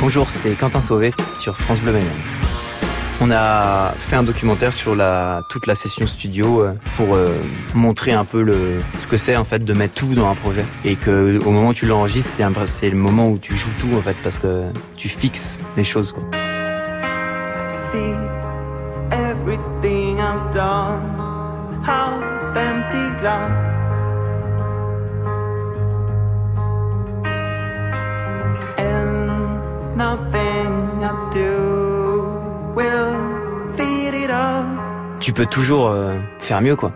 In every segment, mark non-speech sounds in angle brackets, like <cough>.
Bonjour, c'est Quentin Sauvé sur France Bleu Mayenne. On a fait un documentaire sur toute la session studio euh, pour euh, montrer un peu ce que c'est en fait de mettre tout dans un projet et que au moment où tu l'enregistres, c'est, le moment où tu joues tout en fait parce que tu fixes les choses quoi. Tu peux toujours euh, faire mieux quoi.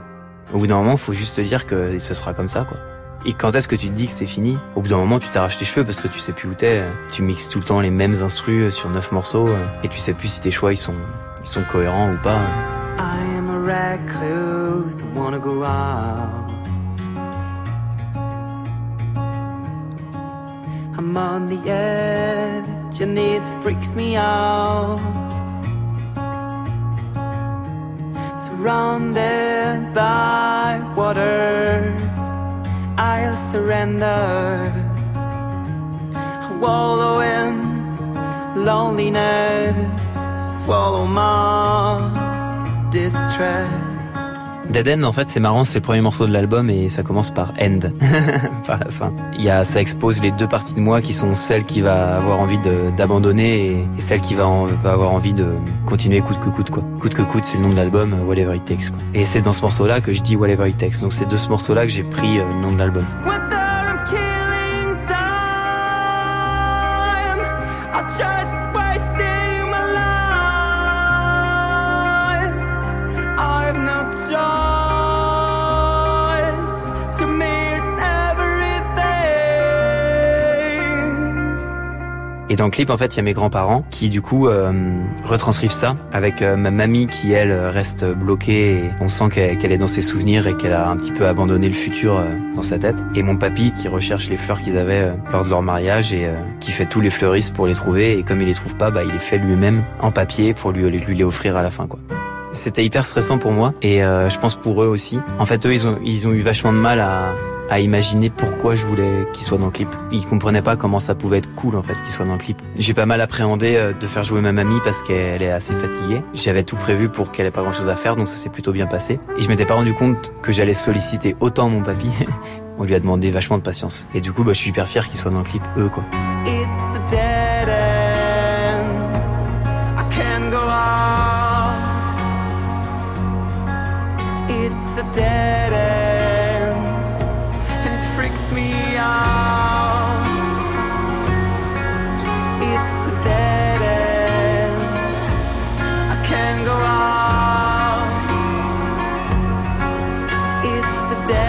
Au bout d'un moment, faut juste te dire que ce sera comme ça quoi. Et quand est-ce que tu te dis que c'est fini? Au bout d'un moment, tu t'arraches les cheveux parce que tu sais plus où t'es. Tu mixes tout le temps les mêmes instrus sur neuf morceaux et tu sais plus si tes choix ils sont ils sont cohérents ou pas. I am a recluse, wanna go out. I'm on the edge me out. Surrounded by water, I'll surrender. Wallow in loneliness, swallow my distress. Dead End, en fait, c'est marrant, c'est le premier morceau de l'album et ça commence par End, <laughs> par la fin. Il y a, ça expose les deux parties de moi qui sont celles qui va avoir envie d'abandonner et, celles qui va, avoir envie de continuer coûte que coûte, quoi. Coûte que coûte, c'est le nom de l'album, Whatever It Takes, quoi. Et c'est dans ce morceau-là que je dis Whatever It Takes. Donc c'est de ce morceau-là que j'ai pris euh, le nom de l'album. Et dans le clip, en fait, il y a mes grands-parents qui, du coup, euh, retranscrivent ça avec euh, ma mamie qui, elle, reste bloquée. Et on sent qu'elle est dans ses souvenirs et qu'elle a un petit peu abandonné le futur euh, dans sa tête. Et mon papy qui recherche les fleurs qu'ils avaient lors de leur mariage et qui fait tous les fleuristes pour les trouver. Et comme il les trouve pas, bah, il les fait lui-même en papier pour lui, lui les offrir à la fin, quoi. C'était hyper stressant pour moi et je pense pour eux aussi. En fait, eux, ils ont, ils ont eu vachement de mal à, à imaginer pourquoi je voulais qu'il soit dans le clip. Ils comprenaient pas comment ça pouvait être cool en fait qu'il soit dans le clip. J'ai pas mal appréhendé euh, de faire jouer ma mamie parce qu'elle est assez fatiguée. J'avais tout prévu pour qu'elle ait pas grand chose à faire donc ça s'est plutôt bien passé. Et je m'étais pas rendu compte que j'allais solliciter autant mon papy. <laughs> On lui a demandé vachement de patience. Et du coup, bah, je suis hyper fier qu'il soit dans le clip, eux quoi. dead end And it freaks me out. It's a dead end I can't go out. It's a dead